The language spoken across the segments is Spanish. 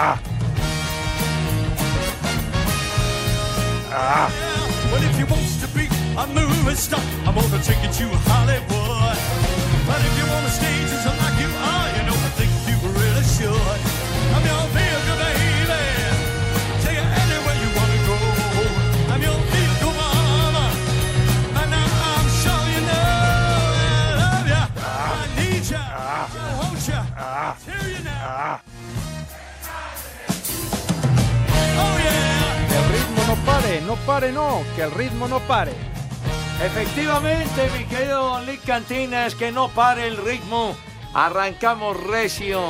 Ah. Ah. Well, if you wants to be a movie star, I'm gonna take you to Hollywood. But if you wanna stage just like you are, you know I think you really should. I'm your vehicle, baby. Take you anywhere you wanna go. I'm your vehicle, mama. And now I'm sure you know I love ya. I need ya. I want you now. No pare, no, que el ritmo no pare. Efectivamente, mi querido Lick Cantinas, que no pare el ritmo. Arrancamos recio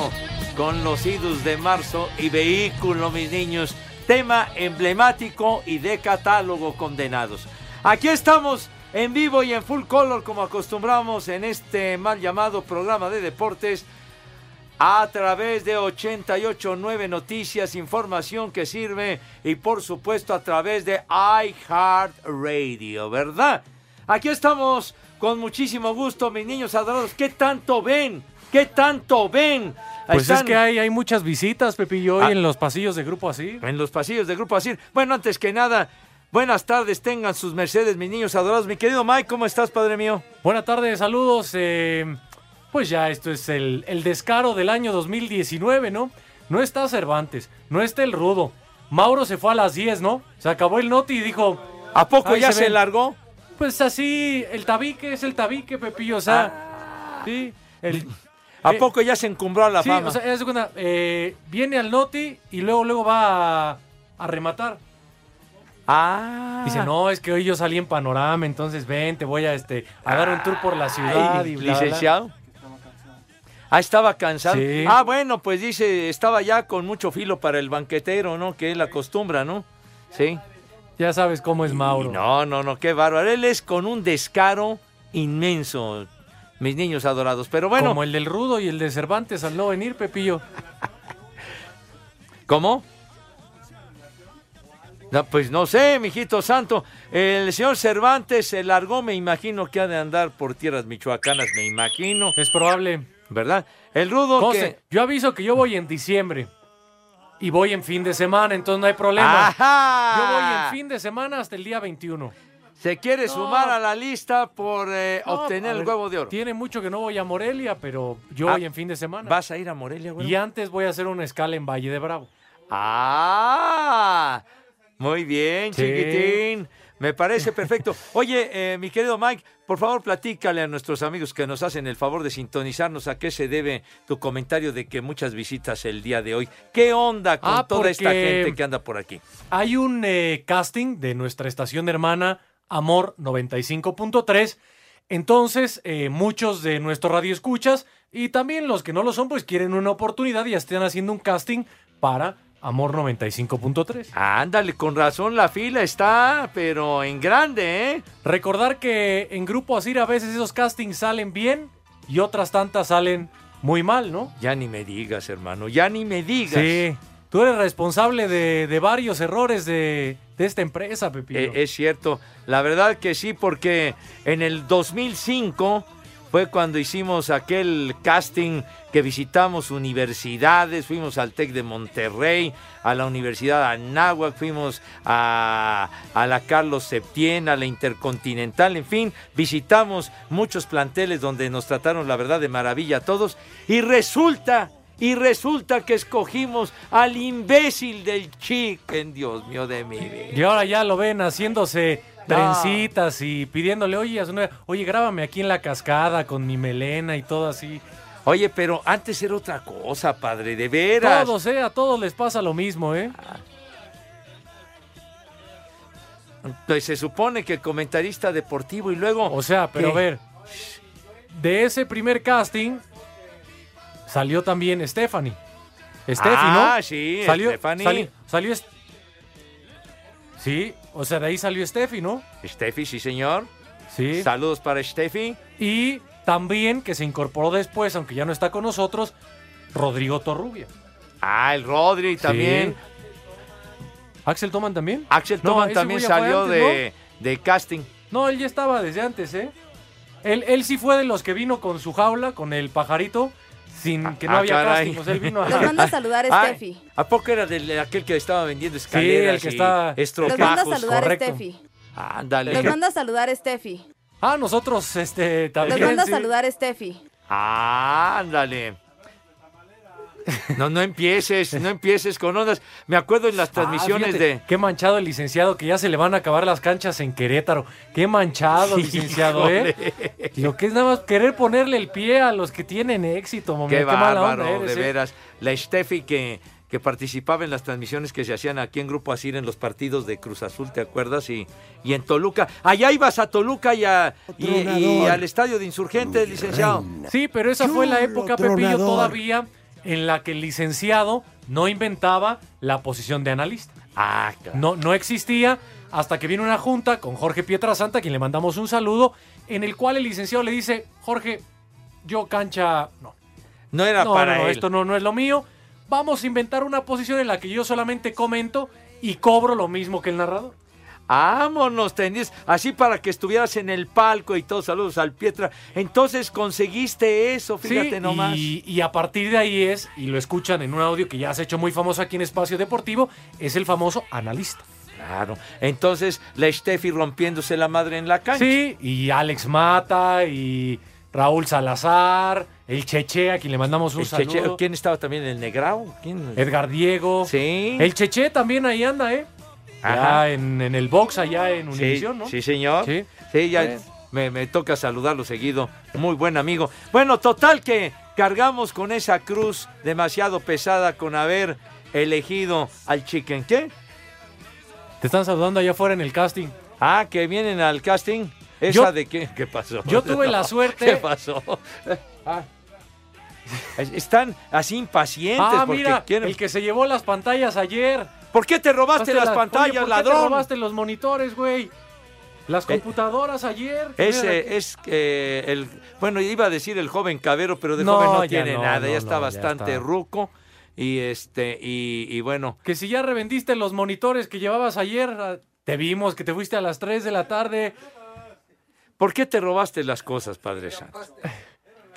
con los idus de marzo y vehículo, mis niños. Tema emblemático y de catálogo condenados. Aquí estamos en vivo y en full color como acostumbramos en este mal llamado programa de deportes a través de 889 Noticias, información que sirve y por supuesto a través de iHeartRadio, ¿verdad? Aquí estamos con muchísimo gusto, mis niños adorados. ¿Qué tanto ven? ¿Qué tanto ven? Pues es que hay, hay muchas visitas, Pepillo, hoy Ah. en los pasillos de Grupo Así. en los pasillos de Grupo Asir. Bueno, antes que nada, buenas tardes, tengan sus mercedes, mis niños adorados. Mi querido Mike, ¿cómo estás, padre mío? Buenas tardes, saludos. eh, pues ya esto es el, el descaro del año 2019, ¿no? No está Cervantes, no está el Rudo. Mauro se fue a las 10, ¿no? Se acabó el noti y dijo... ¿A poco ya se largó? Pues así, el tabique es el tabique, Pepillo, o sea... Sí, el... ¿A eh, poco ya se encumbró a la sí, fama? o sea, de cuenta, eh, viene al noti y luego, luego va a, a rematar. ah. Dice, no, es que hoy yo salí en panorama, entonces ven, te voy a, este, a dar un tour por la ciudad Ay, y bla, bla. Ah, estaba cansado. Sí. Ah, bueno, pues dice, estaba ya con mucho filo para el banquetero, ¿no? Que él acostumbra, ¿no? Sí. Ya sabes cómo es Mauro. Y no, no, no, qué bárbaro. Él es con un descaro inmenso, mis niños adorados. Pero bueno, Como el del Rudo y el de Cervantes al no venir, Pepillo. ¿cómo? No, pues no sé, mijito santo. El señor Cervantes se largó, me imagino que ha de andar por tierras michoacanas, me imagino, Es probable. ¿Verdad? El rudo Conste, que... yo aviso que yo voy en diciembre. Y voy en fin de semana, entonces no hay problema. ¡Ajá! Yo voy en fin de semana hasta el día 21. Se quiere sumar a la lista por eh, No, obtener el huevo de oro. Tiene mucho que no voy a Morelia, pero yo Ah, voy en fin de semana. ¿Vas a ir a Morelia, güey? Y antes voy a hacer una escala en Valle de Bravo. ¡Ah! Muy bien, Sí. chiquitín. Me parece perfecto. Oye, eh, mi querido Mike, por favor platícale a nuestros amigos que nos hacen el favor de sintonizarnos a qué se debe tu comentario de que muchas visitas el día de hoy. ¿Qué onda con Ah, toda esta gente que anda por aquí? Hay un eh, casting de nuestra estación hermana Amor 95.3. Entonces, eh, muchos de nuestros radioescuchas y también los que no lo son, pues quieren una oportunidad y ya están haciendo un casting para Amor 95.3. Ándale, con razón la fila está, pero en grande, ¿eh? Recordar que en Grupo Asir a veces esos castings salen bien y otras tantas salen muy mal, ¿no? Ya ni me digas, hermano, ya ni me digas. Sí. Tú eres responsable de, de varios errores de, de esta empresa, Pepino. Eh, es cierto, la verdad que sí, porque en el 2005 fue cuando hicimos aquel casting que visitamos universidades, fuimos al TEC de Monterrey, a la Universidad de Anáhuac, fuimos a, a la Carlos Septién, a la Intercontinental, en fin, visitamos muchos planteles donde nos trataron la verdad de maravilla a todos y resulta... Y resulta que escogimos al imbécil del chicken, Dios mío de mi vida. Y ahora ya lo ven haciéndose. Trencitas y pidiéndole, oye, a su novia, oye, grábame aquí en la cascada con mi melena y todo así. Oye, pero antes era otra cosa, padre, de veras. Todos, ¿eh? A todos les pasa lo mismo, ¿eh? Pues se supone que comentarista deportivo y luego. O sea, pero ¿Qué? a ver, de ese primer casting salió también Stephanie. Steffi, Ah, ¿no? sí, salió, Stephanie. sali- salió est- Sí, o sea, de ahí salió Steffi, ¿no? Steffi, sí, señor. Sí. Saludos para Steffi. Y también que se incorporó después, aunque ya no está con nosotros, Rodrigo Torrubia. Ah, el Rodri también. ¿Axel Toman también? Axel No, Toman también salió antes, de, de casting. No, él ya estaba desde antes, ¿eh? Él, él sí fue de los que vino con su jaula, con el pajarito, sin que no ah, había caray. él vino a... Los manda a saludar Ah, Steffi. ¿A poco era de aquel que estaba vendiendo escaleras el que y está- Los manda a saludar correcto. Steffi. Ándale. Los manda a saludar Steffi. Ah, nosotros, este, Los también. manda a sí. saludar Steffi. Ándale. No, no empieces, no empieces con ondas. Me acuerdo en las Ah, transmisiones fíjate, de... Qué manchado el licenciado, que ya se le van a acabar las canchas en Querétaro. Qué manchado, licenciado, ¿eh? Lo que es nada más querer ponerle el pie a los que tienen éxito, momento. Qué Qué, mala bárbaro, onda eres, de ¿eh? veras. La Steffi que, que participaba en las transmisiones que se hacían aquí en Grupo Asir en los partidos de Cruz Azul, ¿te acuerdas? Y, y en Toluca. Allá ibas a Toluca y, a- y- al estadio de insurgentes, licenciado. Sí, pero esa fue la época, Pepillo, todavía en la que el licenciado no inventaba la posición de analista. Ah, claro. No, no existía hasta que viene una junta con Jorge Pietrasanta, a quien le mandamos un saludo, en el cual el licenciado le dice, Jorge, yo cancha... No, No era no, para no, no, él. esto no, no es lo mío. Vamos a inventar una posición en la que yo solamente comento y cobro lo mismo que el narrador. Vámonos, tenías así para que estuvieras en el palco y todos saludos al Pietra. Entonces conseguiste eso, fíjate Sí, nomás. Y, y a partir de ahí es, y lo escuchan en un audio que ya se ha hecho muy famoso aquí en Espacio Deportivo, es el famoso analista. Claro. Entonces la Steffi rompiéndose la madre en la cancha. Sí, y Alex Mata, y Raúl Salazar, el Cheche, a quien le mandamos un El saludo. Cheche- ¿Quién estaba también? ¿El Negrao? ¿Quién? Edgar Diego. Sí. El Cheche también ahí anda, ¿eh? Ajá. En, en el box allá en Sí, Univisión, ¿no? sí, señor. Sí. Sí, ya Bueno. me, me toca saludarlo seguido. Muy buen amigo. Bueno, total que cargamos con esa cruz demasiado pesada con haber elegido al chicken. ¿Qué? Te están saludando allá afuera en el casting. Ah, que vienen al casting. ¿Esa Yo- de qué? ¿Qué pasó? yo tuve la suerte- ¿Qué pasó? Ah. Es- Están así impacientes Ah, porque mira, quieren... el que se llevó las pantallas ayer. ¿Por qué te robaste las pantallas, ¿por qué ladrón? te robaste los monitores, güey? Las computadoras ayer. Ese es eh, el. Bueno, iba a decir el joven cabero, pero de No, joven no tiene no, nada, no, ya está ya bastante está. ruco. Y este, y, y bueno, Que si ya revendiste los monitores que llevabas ayer, ah, te vimos que te fuiste a las 3 de la tarde. ¿por qué te robaste las cosas, Padre Santo?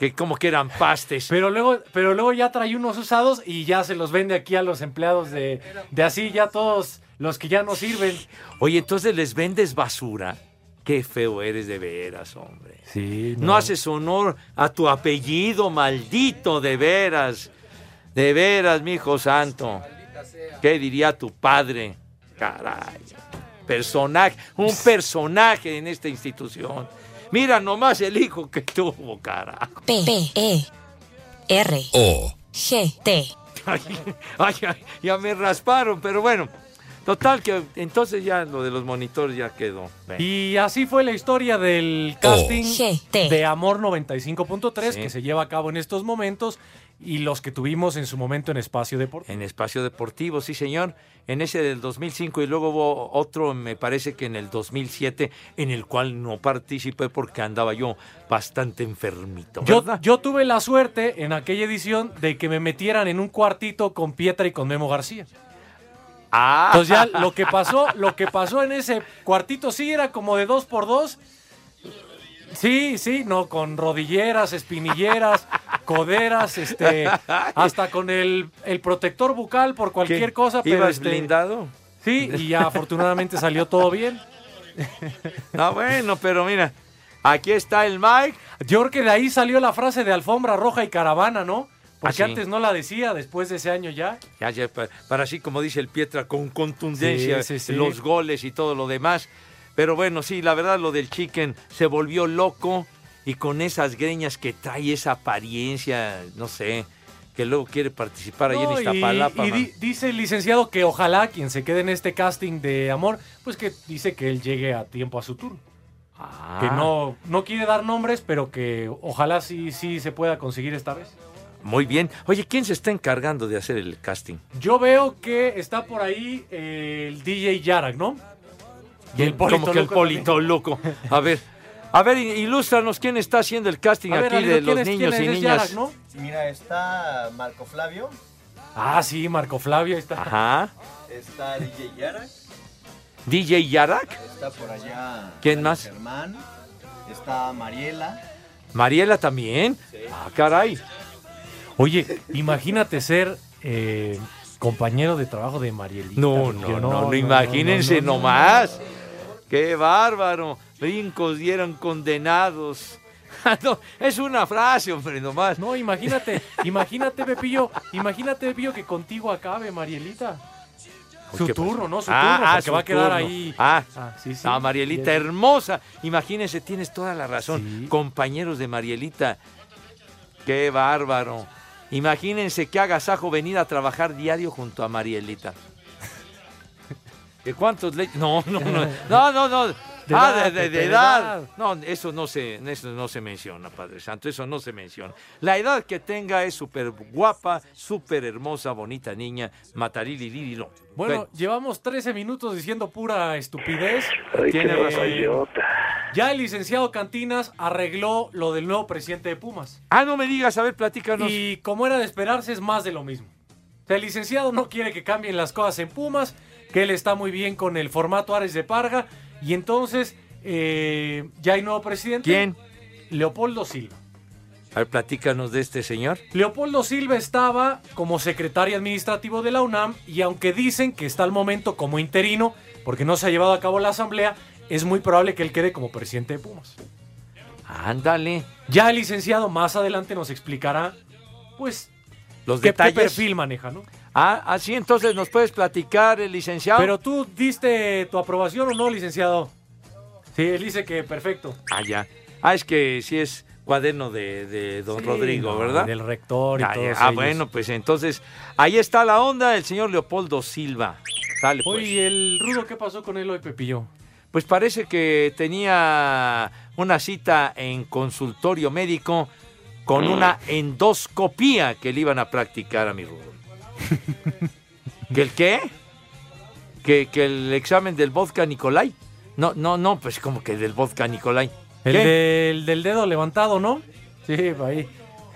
Que como que eran pastes. Pero luego, pero luego ya trae unos usados y ya se los vende aquí a los empleados de, de así, ya todos los que ya no sirven. Oye, entonces les vendes basura. Qué feo eres de veras, hombre. Sí, No haces honor a tu apellido, maldito, de veras. De veras, mi hijo santo. ¿Qué diría tu padre? Caray. personaje, un personaje en esta institución. Mira nomás el hijo que tuvo, carajo. P, P, E, R, O. G, T. Ay, ay, ay, ya me rasparon, pero bueno. Total que entonces ya lo de los monitores ya quedó. Ven. Y así fue la historia del casting de Amor 95.3 Sí. que se lleva a cabo en estos momentos y los que tuvimos en su momento en Espacio Deportivo. En espacio deportivo, sí señor. En ese del 2005 y luego hubo otro, me parece que en el 2007, en el cual no participé porque andaba yo bastante enfermito. Yo, yo tuve la suerte en aquella edición de que me metieran en un cuartito con Pietra y con Memo García. Ah, Entonces ya lo que pasó, lo que pasó en ese cuartito sí era como de dos por dos. Sí, sí, no, con rodilleras, espinilleras, coderas, este, hasta con el, el protector bucal por cualquier ¿qué? cosa, pero ¿Ibas este, blindado? sí, y ya afortunadamente salió todo bien. Ah, bueno, pero mira, aquí está el Mike. Yo creo que de ahí salió la frase de alfombra roja y caravana, ¿no? Porque Ah, sí. antes no la decía, después de ese año ya. Ya, ya, para, para así como dice el Pietra, con contundencia, Sí, sí, sí. los goles y todo lo demás. Pero bueno, sí, la verdad lo del Chicken se volvió loco y con esas greñas que trae esa apariencia, no sé, que luego quiere participar ahí No, en y, Iztapalapa. y di- dice el licenciado que ojalá quien se quede en este casting de amor, pues que dice que él llegue a tiempo a su turno. Ah, Que no, no quiere dar nombres, pero que ojalá sí, sí se pueda conseguir esta vez. Muy bien. Oye, ¿quién se está encargando de hacer el casting? Yo veo que está por ahí el DJ Yarak, ¿no? Y el Como que el polito loco. A ver, a ver, ilústranos quién está haciendo el casting ver, aquí de ¿quién los es- niños y niñas. Yarak, ¿no? Mira, está Marco Flavio, Ah, sí, Marco Flavio, ahí está. Ajá. está DJ Yarak, DJ Yarak, está por allá. ¿Quién más? Germán, está Mariela. Mariela también. Ah, caray. Oye, imagínate ser eh, compañero de trabajo de Marielita. No, no, no, no, imagínense no, no, no. nomás. Qué bárbaro. Brincos dieron condenados. Ah, no, es una frase, hombre, nomás. No, imagínate, imagínate, Pepillo, imagínate, Pepillo, que contigo acabe Marielita. Su turno, ¿no? Su Ah, turno, ah, porque su va a quedar turno. ahí. Ah, sí, sí. Ah, Marielita, hermosa. Imagínense, tienes toda la razón. Sí. Compañeros de Marielita. Qué bárbaro. Imagínense qué agasajo venir a trabajar diario junto a Marielita. ¿De cuántos le... No, no, no. No, no, no. De ah, edad, de, de- de Pepe, de edad. edad. No, eso no se, eso no se menciona, Padre Santo. Eso no se menciona. La edad que tenga es súper guapa, súper hermosa, bonita niña. Matarili Lirilo. Bueno, llevamos 13 minutos diciendo pura estupidez. tiene Eh, razón. Ya el licenciado Cantinas arregló lo del nuevo presidente de Pumas. Ah, no me digas, a ver, platícanos. Y como era de esperarse, es más de lo mismo. O sea, el licenciado no quiere que cambien las cosas en Pumas, que él está muy bien con el formato Ares de Parga. Y entonces, eh, ya hay nuevo presidente. ¿Quién? Leopoldo Silva. A ver, platícanos de este señor. Leopoldo Silva estaba como secretario administrativo de la UNAM y aunque dicen que está al momento como interino, porque no se ha llevado a cabo la asamblea, es muy probable que él quede como presidente de Pumas. Ándale. Ya el licenciado más adelante nos explicará, pues, Los qué, qué detalles. perfil maneja, ¿no? Ah, así entonces nos puedes platicar, el licenciado. Pero tú diste tu aprobación o no, licenciado. Sí, él dice que perfecto. Ah, ya. Ah, es que sí es cuaderno de, de don Sí, Rodrigo, ¿verdad? Del rector y Ah, todo. Ah, bueno, pues entonces ahí está la onda del señor Leopoldo Silva. Sale, pues. Oye, ¿y el rudo qué pasó con él hoy, Pepillo? Pues parece que tenía una cita en consultorio médico con una endoscopía que le iban a practicar a mi Rudo. ¿Que el qué? ¿Que, que el examen del vodka Nicolai? No, no, no, pues como que del vodka Nicolai. El del, del dedo levantado, ¿no? Sí, ahí.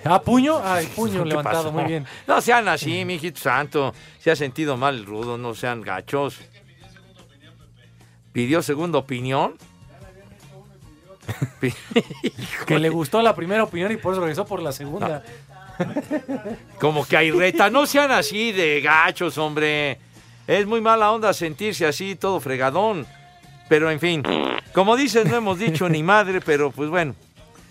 Ah, puño. Ah, el puño ¿Qué levantado, pasó? muy bien. No sean así, mijito santo. Se ha sentido mal el rudo, no sean gachos. ¿Pidió segunda opinión? Pi- Que le gustó la primera opinión y por eso regresó por la segunda. Como que hay reta. No sean así de gachos, hombre. Es muy mala onda sentirse así, todo fregadón. Pero en fin, como dices, no hemos dicho ni madre, pero pues bueno.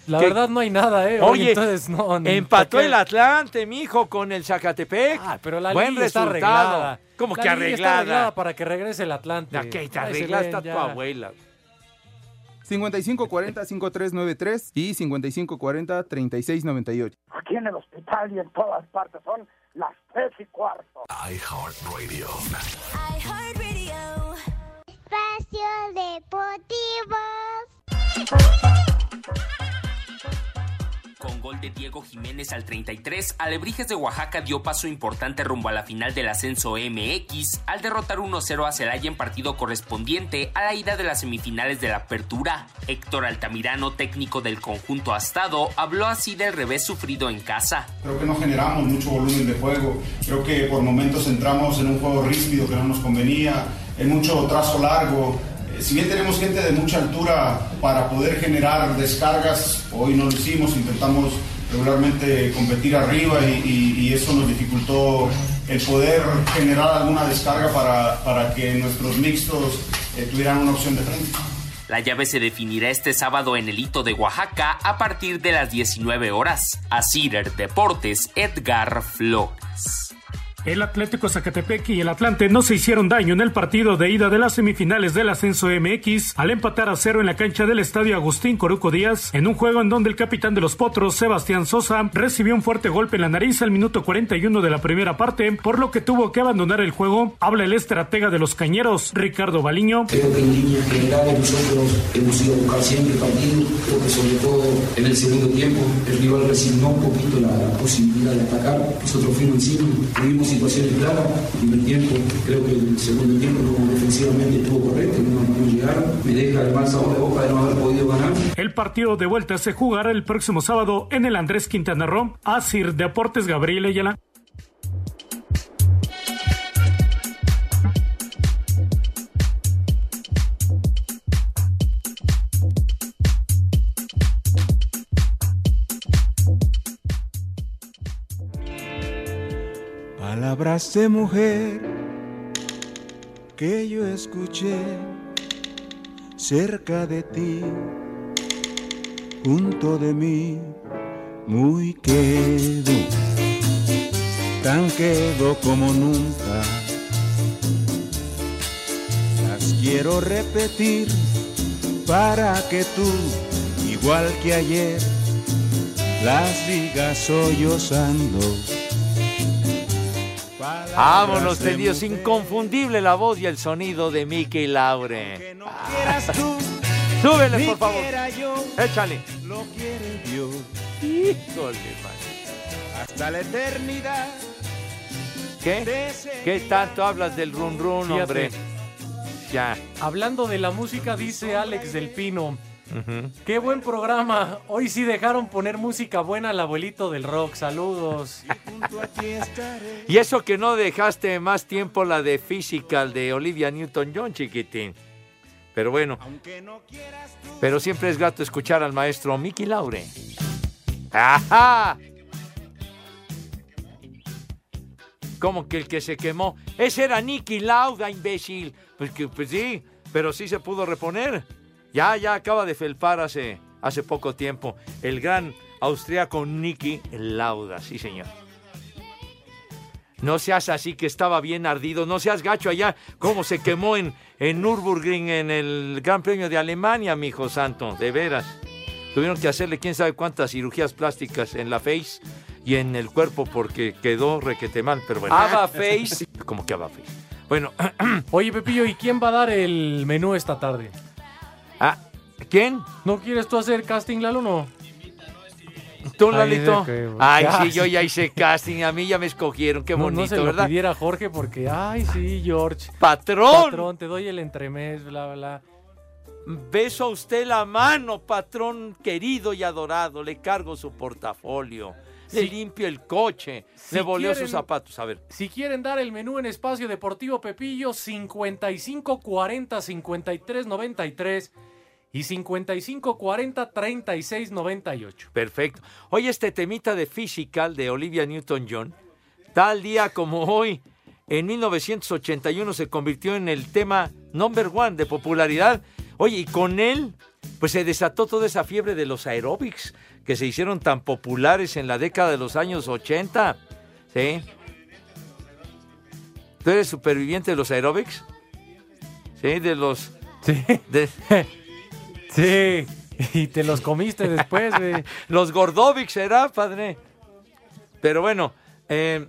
La que- verdad no hay nada, ¿eh? Oye, entonces, no, ni empató el Atlante, mijo, con el Zacatepec. Ah, pero la Buen liga está resultado. arreglada. ¿Cómo La que liga está arreglada? arreglada para que regrese el Atlante. ¿A qué te Ahí se arregla ven está tu abuela? 5540-5393 y 5540-3698. Aquí en el hospital y en todas partes son las tres y cuarto. iHeartRadio. Espacio Deportivo. Con gol de Diego Jiménez al 33, Alebrijes de Oaxaca dio paso importante rumbo a la final del ascenso MX al derrotar 1-0 a Celaya en partido correspondiente a la ida de las semifinales de la Apertura. Héctor Altamirano, técnico del conjunto Astado, habló así del revés sufrido en casa. Creo que no generamos mucho volumen de juego. Creo que por momentos entramos en un juego ríspido que no nos convenía, en mucho trazo largo. Eh, Si bien tenemos gente de mucha altura para poder generar descargas, hoy no lo hicimos, intentamos regularmente competir arriba y, eso nos dificultó el poder generar alguna descarga para, para que nuestros mixtos eh, tuvieran una opción de frente. La llave se definirá este sábado en el hito de Oaxaca a partir de las 19 horas. A Cider Deportes, Edgar Flores. El Atlético Zacatepec y el Atlante no se hicieron daño en el partido de ida de las semifinales del ascenso MX al empatar a cero en la cancha del estadio Agustín Coruco Díaz, en un juego en donde el capitán de los Potros, Sebastián Sosa, recibió un fuerte golpe en la nariz al minuto 41 de la primera parte, por lo que tuvo que abandonar el juego. Habla el estratega de los Cañeros, Ricardo Baliño. Creo que en líneas generales nosotros hemos ido a buscar siempre partido, creo que sobre todo en el segundo tiempo el rival resignó un poquito la, posibilidad de atacar, nosotros fuimos encima, El partido de vuelta se jugará el próximo sábado en el Andrés Quintana Roo. Asir Deportes Gabriel Ayala. De mujer que yo escuché cerca de ti, junto de mí, muy quedo, tan quedo como nunca. Las quiero repetir para que tú, igual que ayer, las digas sollozando. Vámonos, tendidos. Inconfundible la voz y el sonido de Mickey Laure. quieras tú, Súbele, por favor. yo, Échale. lo quiere Dios. Híjole, man. Hasta la eternidad. ¿Qué? ¿Qué tanto hablas del run run, Fíjate. hombre? Ya. Hablando de la música, dice Alex del Pino. Qué buen programa. Hoy sí dejaron poner música buena al abuelito del rock. Saludos. Y eso que no dejaste más tiempo la de Physical de Olivia Newton-John, chiquitín. Pero bueno. Pero siempre es grato escuchar al maestro Mickey Laure. ¡Ajá! Como que el que se quemó. Ese era Nicky Lauda, imbécil. Pues, que, pues sí, pero sí se pudo reponer. Ya, ya acaba de felpar hace, hace poco tiempo. El gran austriaco Nicky Lauda, sí señor. No seas así que estaba bien ardido, no seas gacho allá, como se quemó en, en Nürburgring en el Gran Premio de Alemania, mi hijo santo, de veras. Tuvieron que hacerle quién sabe cuántas cirugías plásticas en la face y en el cuerpo porque quedó requete mal, pero bueno. Ava face. ¿Cómo que Ava face? Bueno, Oye, Pepillo, ¿y quién va a dar el menú esta tarde? Ah, ¿quién? ¿No quieres tú hacer casting, Lalo, no? ¿Tú, Lalito? que- Ay, sí, yo ya hice casting, a mí ya me escogieron, qué no, bonito, no se lo ¿verdad? pidiera a Jorge porque, ay, sí, George. ¡Patrón! Patrón, te doy el entremés, bla, bla. Beso a usted la mano, patrón querido y adorado. Le cargo su portafolio. Le limpio el coche. si le voleo quieren- sus zapatos. A ver. Si quieren dar el menú en Espacio Deportivo Pepillo, 55 40 53 93 y 55 40 36 98. Perfecto. Oye, este temita de Physical de Olivia Newton-John, tal día como hoy, en 1981 se convirtió en el tema number one de popularidad Oye, y con él, pues se desató toda esa fiebre de los aeróbics que se hicieron tan populares en la década de los años 80. ¿Sí? ¿Tú eres superviviente de los aeróbics? Sí, de los... Sí. de- Sí, y te los comiste después, güey. los gordovics será, padre. Pero bueno, eh,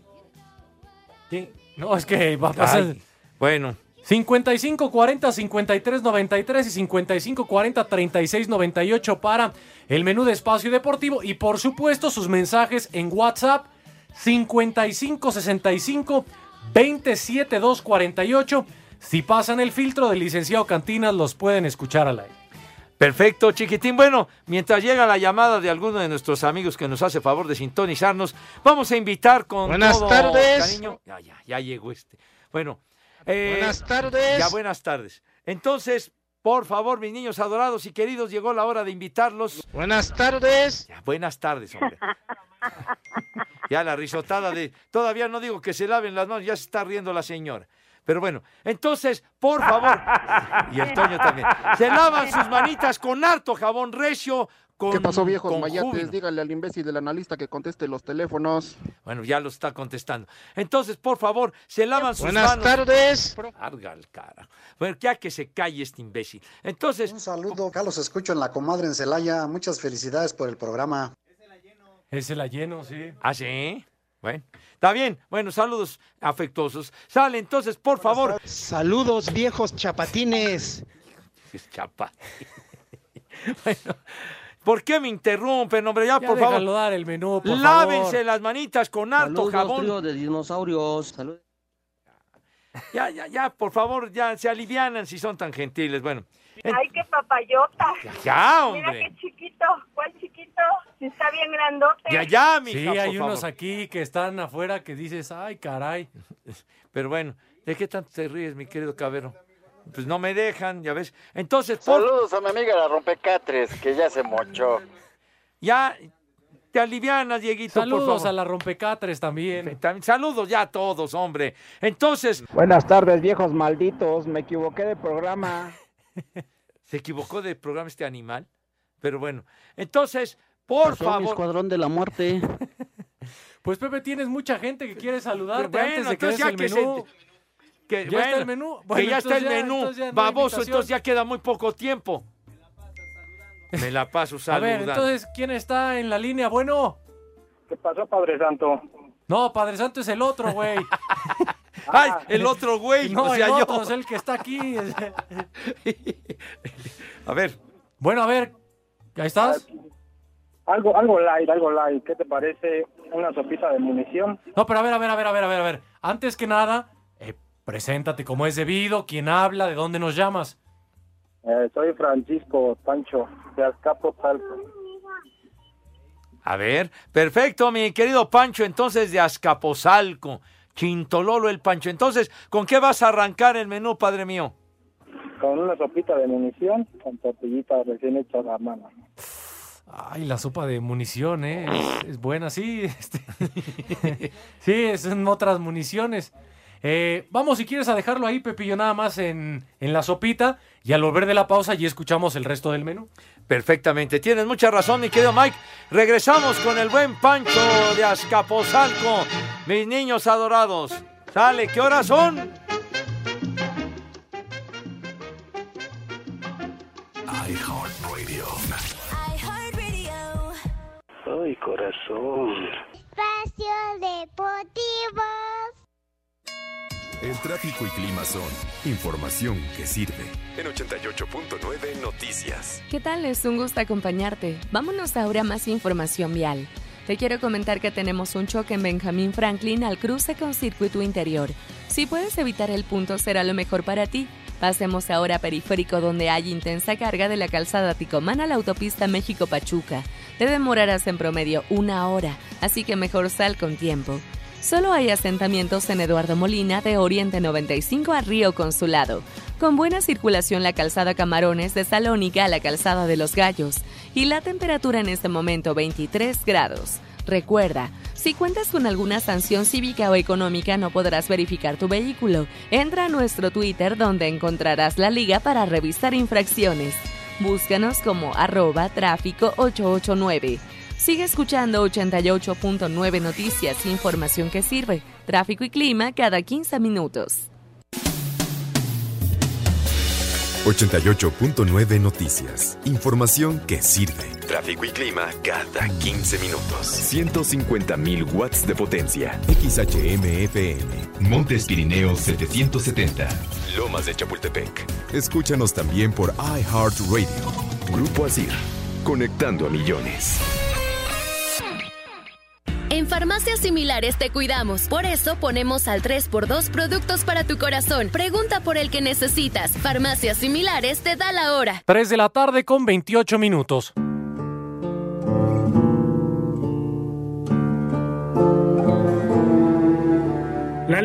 No, es que va a pasar. Ay, bueno. 55 40 53 93 y 55 40 36 98 para el menú de espacio deportivo y por supuesto sus mensajes en WhatsApp 55 65 27 2 48 si pasan el filtro del licenciado Cantinas los pueden escuchar al aire. Perfecto, chiquitín. Bueno, mientras llega la llamada de alguno de nuestros amigos que nos hace favor de sintonizarnos, vamos a invitar con Buenas todo tardes. cariño. Ya, ya, ya llegó este. Bueno. Eh, Buenas tardes. Ya, buenas tardes. Entonces, por favor, mis niños adorados y queridos, llegó la hora de invitarlos. Buenas tardes. Ya, buenas tardes, hombre. Ya la risotada de... Todavía no digo que se laven las manos, ya se está riendo la señora. Pero bueno, entonces, por favor, y el Toño también, se lavan sus manitas con harto jabón recio, con ¿Qué pasó, viejos con mayates? júbilo. Dígale al imbécil del analista que conteste los teléfonos. Bueno, ya lo está contestando. Entonces, por favor, se lavan sus Buenas manos. tardes. Larga el cara. Bueno, ya que se calle este imbécil. Entonces. Un saludo. Acá los escucho en la comadre en Celaya. Muchas felicidades por el programa. Ese la lleno, sí. ¿Ah, sí? Bueno, está bien. Bueno, saludos afectuosos. Sale entonces, por favor. Saludos, viejos chapatines. Chapa. bueno, ¿por qué me interrumpen, hombre? Ya, Ya por favor. dar el menú, por Lávense favor. las manitas con harto Saludos, jabón. trío de dinosaurios. Salud. Ya, ya, ya, por favor, ya se alivianan si son tan gentiles. Bueno, Ay, qué papayota. ya, Mira hombre. qué chiquito. ¿Cuál chiquito? Si está bien grandote. Ya, ya, mija, Sí, por hay unos favor. aquí que están afuera que dices, ay, caray. Pero bueno, ¿de qué tanto te ríes, mi querido Cabero? Pues no me dejan, ya ves. Entonces, por... Saludos a mi amiga la rompecatres, que ya se mochó. Ya te alivianas, Dieguito, por Saludos favor. a la rompecatres también. También Saludos ya a todos, hombre. Entonces, Buenas tardes, viejos malditos. Me equivoqué de programa. se equivocó de programa este animal, pero bueno. Entonces, por Pasó mi favor. escuadrón de la muerte. Pues Pepe, tienes mucha gente que quiere saludarte Bueno, antes de que entonces ya el que se-. Que, ¿Ya está el menú? que ya está el ya- menú. entonces no Baboso, entonces ya queda muy poco tiempo. Me la paso A saludando. ver, entonces, ¿quién está en la línea? Bueno. ¿Qué pasó, Padre Santo? No, Padre Santo es el otro, güey. Ay, el otro güey, No, o sea, el yo. es el que está aquí. A ver. Bueno, a ver. ¿Ya estás? Algo, algo light, algo light. ¿Qué te parece una sopita de munición? No, pero a ver, a ver, a ver, a ver, a ver, a ver. Antes que nada, preséntate como es debido, quién habla, de dónde nos llamas. Eh, soy Francisco Pancho, de Azcapotzalco. A ver, perfecto, mi querido Pancho, entonces de Azcapotzalco, Chintololo el Pancho. Entonces, ¿con qué vas a arrancar el menú, padre mío? Con una sopita de munición, con tortillitas recién hechas a mano. Ay, la sopa de munición, ¿eh? Es, es buena, sí. este. sí, son otras municiones. Eh, vamos, si quieres, a dejarlo ahí, Pepillo, nada más en, en la sopita. Y al volver de la pausa, ya escuchamos el resto del menú. Perfectamente, tienes mucha razón, mi querido Mike. Regresamos con el buen Pancho de Azcapotzalco, mis niños adorados. Sale, ¿qué horas son? iHeartRadio. Ay, corazón. Espacio Deportivo. El tráfico y clima son información que sirve. En 88.9 Noticias. ¿Qué tal? Es un gusto acompañarte. Vámonos ahora a más información vial. Te quiero comentar que tenemos un choque en Benjamín Franklin al cruce con circuito interior. Si puedes evitar el punto será lo mejor para ti. Pasemos ahora a periférico donde hay intensa carga de la calzada Ticomán a la autopista México-Pachuca. Te demorarás en promedio una hora, así que mejor sal con tiempo. Solo hay asentamientos en Eduardo Molina de Oriente 95 a Río Consulado. Con buena circulación la calzada Camarones de Salónica a la calzada de los Gallos. Y la temperatura en este momento 23 grados. Recuerda, si cuentas con alguna sanción cívica o económica no podrás verificar tu vehículo. Entra a nuestro Twitter donde encontrarás la liga para revisar infracciones. Búscanos como arroba tráfico 889. Sigue escuchando 88.9 Noticias, información que sirve, tráfico y clima cada 15 minutos. 88.9 Noticias. Información que sirve. Tráfico y clima cada 15 minutos. 150.000 watts de potencia. XHMFM. Montes Pirineos 770. Lomas de Chapultepec. Escúchanos también por iHeartRadio. Grupo Asir. Conectando a millones. En farmacias similares te cuidamos. Por eso ponemos al 3x2 productos para tu corazón. Pregunta por el que necesitas. Farmacias similares te da la hora. 3 de la tarde con 28 minutos.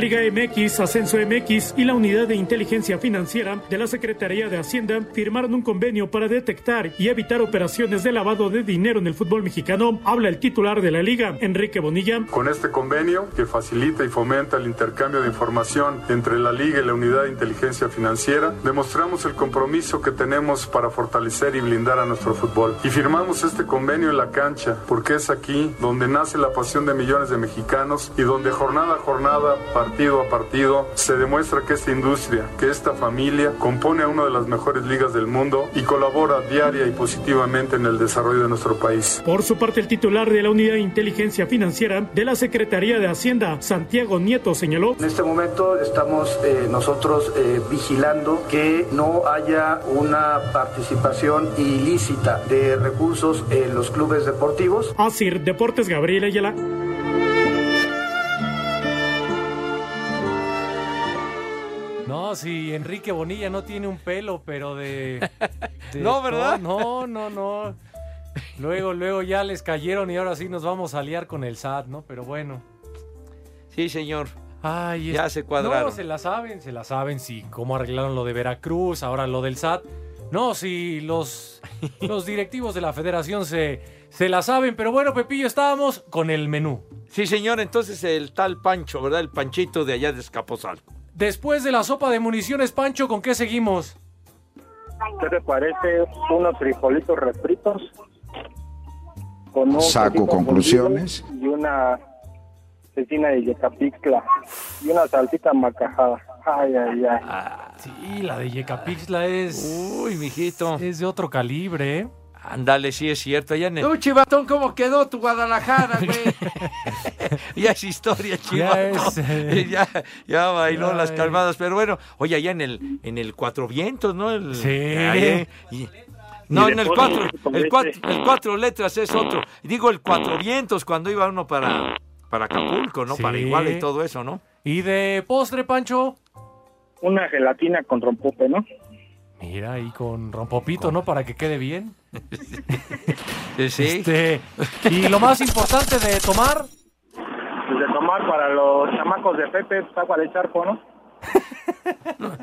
Liga MX, Ascenso MX y la Unidad de Inteligencia Financiera de la Secretaría de Hacienda firmaron un convenio para detectar y evitar operaciones de lavado de dinero en el fútbol mexicano. Habla el titular de la liga, Enrique Bonilla. Con este convenio, que facilita y fomenta el intercambio de información entre la Liga y la Unidad de Inteligencia Financiera, demostramos el compromiso que tenemos para fortalecer y blindar a nuestro fútbol. Y firmamos este convenio en la cancha, porque es aquí donde nace la pasión de millones de mexicanos y donde jornada a jornada partido a partido, se demuestra que esta industria, que esta familia compone a una de las mejores ligas del mundo y colabora diaria y positivamente en el desarrollo de nuestro país. Por su parte, el titular de la Unidad de Inteligencia Financiera de la Secretaría de Hacienda, Santiago Nieto, señaló. En este momento estamos eh, nosotros eh, vigilando que no haya una participación ilícita de recursos en los clubes deportivos. Asir Deportes Gabriel Ayala. No, si Enrique Bonilla no tiene un pelo, pero de... de No, ¿verdad? No, no, no. Luego, luego ya les cayeron y ahora sí nos vamos a liar con el SAT, ¿no? Pero bueno. Sí, señor. Ay, Ya es- se cuadraron. No, se la saben, se la saben, sí. Cómo arreglaron lo de Veracruz, ahora lo del SAT. No, sí, los, los directivos de la federación se, se la saben. Pero bueno, Pepillo, estábamos con el menú. Sí, señor, entonces el tal Pancho, ¿verdad? El Panchito de allá de Escaposalco. Después de la sopa de municiones, Pancho, ¿con qué seguimos? ¿Qué te parece unos frijolitos refritos? Con un Saco conclusiones. Y una cecina de yecapixtla. Y una salsita macajada. Ay, ay, ay. Sí, la de Yecapixtla es... Uy, mijito. Es de otro calibre, ¿eh? Ándale, sí es cierto. Allá en el... Tú, Chivatón, ¿cómo quedó tu Guadalajara, güey? ya es historia, Chivatón. es, eh, ya, ya bailó ya, las eh. calmadas. Pero bueno, oye, allá en el, en el Cuatro Vientos, ¿no? El, Sí. ahí, eh, y- no, en el cuatro, el cuatro, el cuatro letras es otro. Digo el Cuatro Vientos cuando iba uno para, para Acapulco, ¿no? Para. Iguala y todo eso, ¿no? ¿Y de postre, Pancho? Una gelatina con rompope, ¿no? Mira, ahí con rompopito, ¿no? Para que quede bien. Sí, sí. Este, y lo más importante de tomar, Pues de tomar para los chamacos de Pepe, pues, agua de charco, ¿no?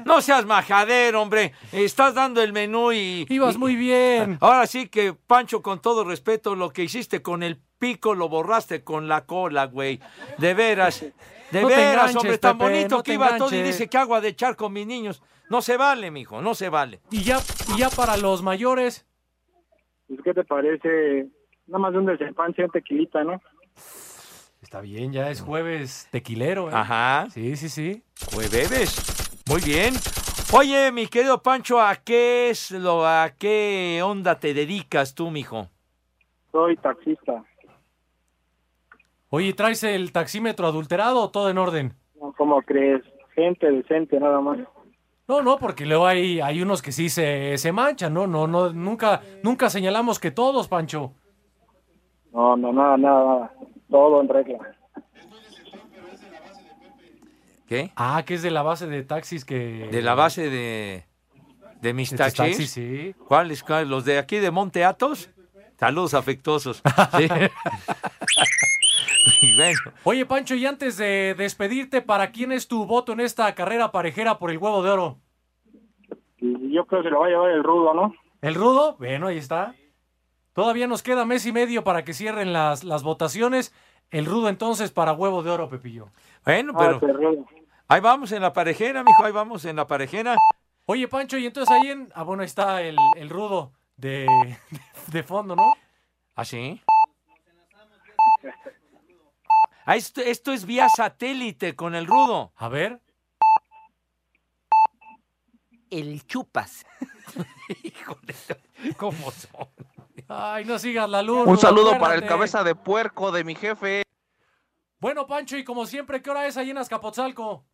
No seas majadero, hombre. Estás dando el menú y... ibas y- muy bien. Ahora sí que, Pancho, con todo respeto, lo que hiciste con el pico lo borraste con la cola, güey. De veras. De No veras, enganches, hombre, tan Pepe, bonito no que iba todo y enganches. dice que agua de echar con mis niños. No se vale, mijo, no se vale. Y ya, y ya para los mayores, Pues, ¿Qué te parece? Nada más de un desempanche, un tequilita, ¿no? está bien, ya es jueves tequilero, ¿eh? Ajá. Sí, sí, sí. Bebes. Muy bien. Oye, mi querido Pancho, ¿a qué es lo, a qué onda te dedicas tú, mijo? Soy taxista. Oye, ¿traes el taxímetro adulterado o todo en orden? No, ¿Cómo crees? Gente decente, nada más. No, no, porque luego hay, hay unos que sí se, se manchan, ¿no? No, no, nunca, nunca señalamos que todos, Pancho. No, no, nada, nada, nada. Todo en regla. ¿Qué? Ah, que es de la base de taxis que... De la base de, de mis taxis. taxis, sí. ¿Cuáles? cuáles? ¿Los de aquí de Monte Athos? Saludos afectuosos. Sí. Y bueno, Oye, Pancho, y antes de despedirte, ¿para quién es tu voto en esta carrera parejera por el huevo de oro? Yo creo que lo va a llevar el rudo, ¿no? ¿El rudo? Bueno, ahí está. Todavía nos queda mes y medio para que cierren las, las votaciones. El rudo entonces para huevo de oro, Pepillo. Bueno, Ah, pero ahí vamos en la parejera, mijo, ahí vamos en la parejera. Oye, Pancho, y entonces ahí en. Ah, bueno, ahí está el, el rudo de, de fondo, ¿no? ¿Ah, sí? Ah, esto, esto es vía satélite con el rudo. A ver. El chupas. Híjole, ¿cómo son? Ay, no sigas la luz. Un saludo para el cabeza de puerco de mi jefe. Bueno, Pancho, y como siempre, ¿qué hora es ahí en Azcapotzalco?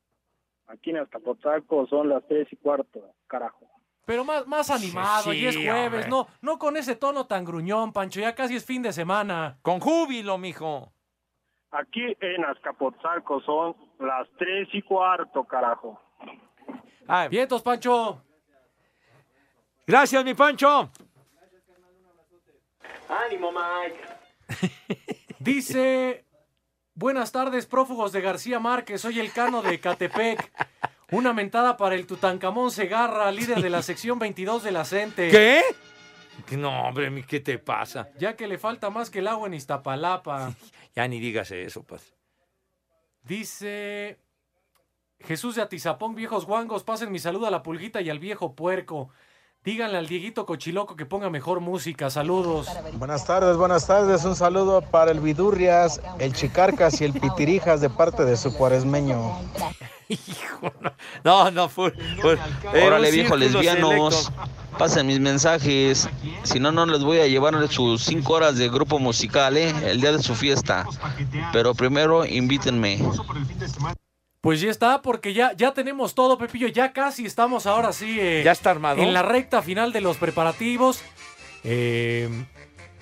Aquí en Azcapotzalco son las tres y cuarto, carajo. Pero más, más animado, sí, y es jueves, hombre. no, no con ese tono tan gruñón, Pancho, ya casi es fin de semana. Con júbilo, mijo. Aquí en Azcapotzalco son las tres y cuarto, carajo. Ah, Vientos, Pancho. Gracias, mi Pancho. Ánimo, Mike. Dice, buenas tardes, prófugos de García Márquez, soy el cano de Catepec. Una mentada para el Tutankamón Segarra, líder de la sección 22 de la CENTE. ¿Qué? No, hombre, mi, ¿qué te pasa? Ya que le falta más que el agua en Iztapalapa. Ya ni digas eso, pues. Dice Jesús de Atizapón, viejos guangos, pasen mi saludo a la pulguita y al viejo puerco. Díganle al Dieguito Cochiloco que ponga mejor música. Saludos. Buenas tardes, buenas tardes. Un saludo para el Vidurrias, el Chicarcas y el Pitirijas de parte de su cuaresmeño. No, no, fue. Órale, círculo lesbianos. Pasen mis mensajes. Si no, no les voy a llevar sus cinco horas de grupo musical, ¿eh? El día de su fiesta. Pero primero invítenme. Pues ya está, porque ya, ya tenemos todo, Pepillo. Ya casi estamos ahora sí. eh, Ya está armado. En la recta final de los preparativos. Eh,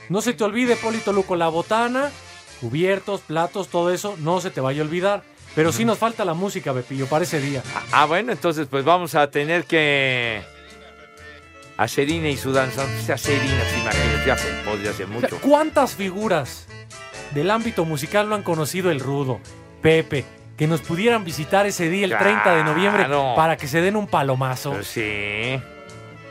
no se te olvide, Polito Luco, la botana, cubiertos, platos, todo eso. No se te vaya a olvidar. Pero sí nos falta la música, Pepillo, para ese día. Ah, bueno, entonces pues vamos a tener que. A Serina y su danza. Sea, Serina, imagínate, ya fue- podría sea, mucho. ¿Cuántas figuras del ámbito musical no han conocido el Rudo, Pepe, que nos pudieran visitar ese día, el 30 de noviembre, Claro. para que se den un palomazo? Pues sí.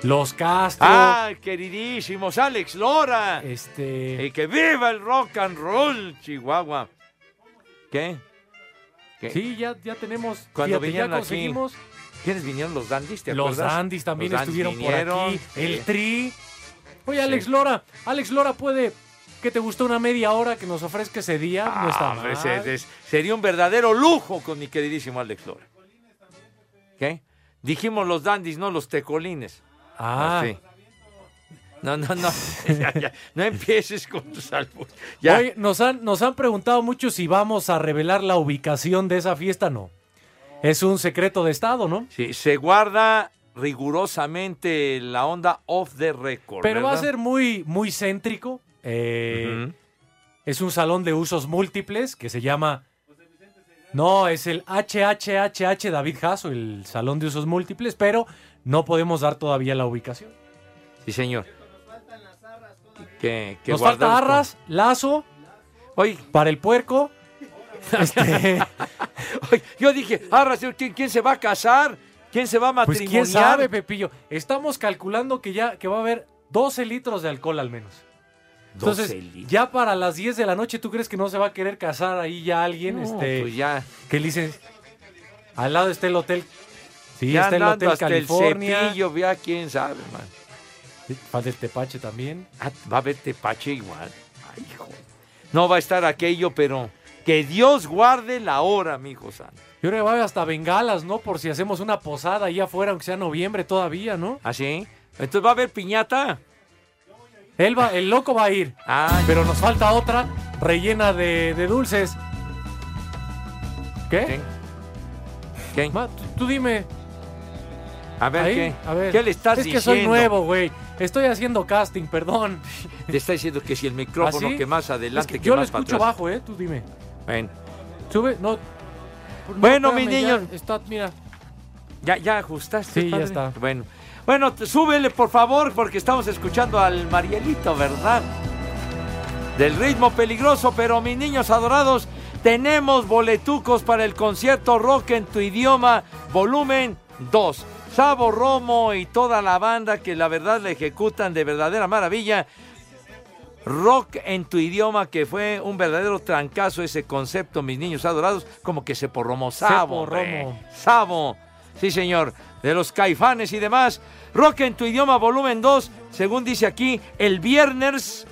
Los Castro. Ah, queridísimos, Alex Lora. Este. Y que viva el rock and roll, Chihuahua. ¿Qué? ¿Qué? Sí, ya, ya tenemos. Cuando fíjate, ya vinieron conseguimos. ¿Quiénes vinieron? Los Dandys, ¿te Los acuerdas? Dandys también Los Dandys estuvieron vinieron, por aquí. sí. El Tri. Oye, Sí. Alex Lora. Alex Lora puede. Que te gustó una media hora que nos ofrezca ese día? no está Ah, mal. se- se- sería un verdadero lujo con mi queridísimo Alex Lora. ¿Qué? Dijimos los dandis, no los tecolines. Ah. sí. No, no, no. Ya, ya, no empieces con tus. Ya. Oye, nos han, nos han preguntado mucho si vamos a revelar la ubicación de esa fiesta. No. Es un secreto de Estado, ¿no? Sí, se guarda rigurosamente la onda off the record. Pero va a ser muy, muy céntrico. Eh. Es un salón de usos múltiples que se llama. No, es el HHHH David Jasso, el salón de usos múltiples, pero no podemos dar todavía la ubicación. Sí, señor. Que, que Nos falta con- arras, lazo, Oye, para el puerco. Este, oye, yo dije, arras, ¿quién, quién se va a casar? ¿Quién se va a pues matrimoniar? quién sabe, Pepillo. Estamos calculando que ya que va a haber 12 litros de alcohol al menos. 12 Entonces, ya para las 10 de la noche, ¿tú crees que no se va a querer casar ahí ya alguien? No, este, pues ya. Que le dicen, al lado está el hotel. Sí, ya está el Hotel hasta California. el cepillo, ya quién sabe, man. Falta el tepache también. Ah, va a haber tepache igual. Ay, hijo. No va a estar aquello, pero que Dios guarde la hora, mi hijo santo. Yo creo que va a haber hasta bengalas, ¿no? Por si hacemos una posada ahí afuera, aunque sea noviembre todavía, ¿no? ¿Así? Entonces va a haber piñata. Él va, el loco va a ir. Ah, Pero nos falta otra rellena de, de dulces. ¿Qué? ¿Quién? ¿Quién? Ma, tú, tú dime. A ver, Ahí, ¿qué? a ver. ¿Qué le estás es diciendo? que soy nuevo, güey. Estoy haciendo casting, perdón. Te está diciendo que si el micrófono, ¿Ah, sí? que más Es adelante, que que, yo lo más escucho atrás. bajo, ¿eh? Tú dime. Bueno, Sube, no. no, Bueno, mis ya niños. Está, mira. ya, ya ajustaste. Sí, ya padre? está. Bueno, bueno, súbele por favor, porque estamos escuchando al Marielito, ¿verdad? Del ritmo peligroso, pero mis niños adorados, tenemos boletucos para el concierto Rock en tu idioma, volumen 2. Sabo Romo y toda la banda que la verdad le ejecutan de verdadera maravilla. Rock en tu idioma, que fue un verdadero trancazo ese concepto, mis niños adorados, como que se porromó Sabo. Sabo, sí señor, de los caifanes y demás. Rock en tu idioma, volumen 2, según dice aquí, el viernes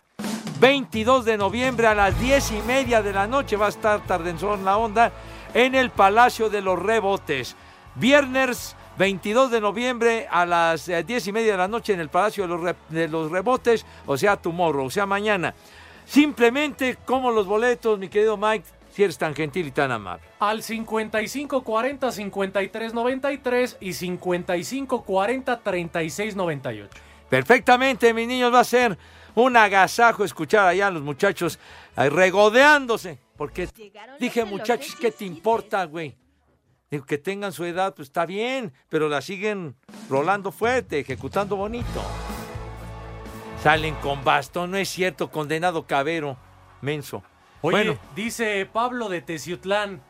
22 de noviembre a las 10 y media de la noche va a estar Tardenzón la onda en el Palacio de los Rebotes. Viernes 22 de noviembre a las eh, 10 y media de la noche en el Palacio de los, de los Rebotes, o sea, tomorrow, o sea, mañana. Simplemente como los boletos, mi querido Mike, si eres tan gentil y tan amable. Al 5540 5393 y 5540 3698. Perfectamente, mis niños, va a ser un agasajo escuchar allá a los muchachos eh, regodeándose. Porque dije, muchachos, ¿qué te importa, güey? Digo, que tengan su edad, pues está bien, pero la siguen rolando fuerte, ejecutando bonito. Salen con bastón, no es cierto, condenado cabero, menso. Oye, bueno, dice Pablo de Teciutlán.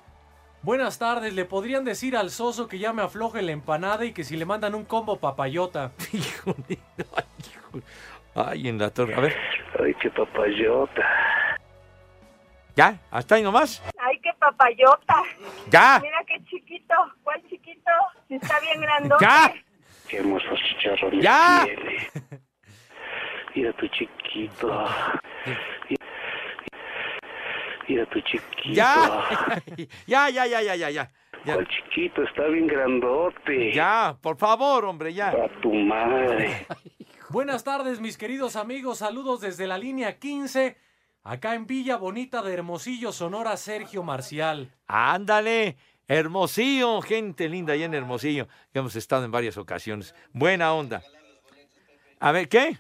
Buenas tardes, le podrían decir al soso que ya me afloje la empanada y que si le mandan un combo papayota. ay, en la torre. A ver, Ay, qué papayota. ¿ya? ¿Hasta ahí nomás? Ay, qué papayota. ¡Ya! Mira qué chiquito. ¿Cuál chiquito? Si está bien grandote. ¡Ya! Qué hermosos chicharrones ¡Ya! tiene. Mira tu chiquito. Mira tu chiquito. ¡Ya! ya, ya, ya, ya, ya, ya. ¿Cuál chiquito? Está bien grandote. Ya, por favor, hombre, ya. A tu madre. Buenas tardes, mis queridos amigos. Saludos desde la línea 15. Acá en Villa Bonita de Hermosillo, Sonora, Sergio Marcial. Ándale, Hermosillo, gente linda allá en Hermosillo, que hemos estado en varias ocasiones. Buena onda. A ver, ¿qué?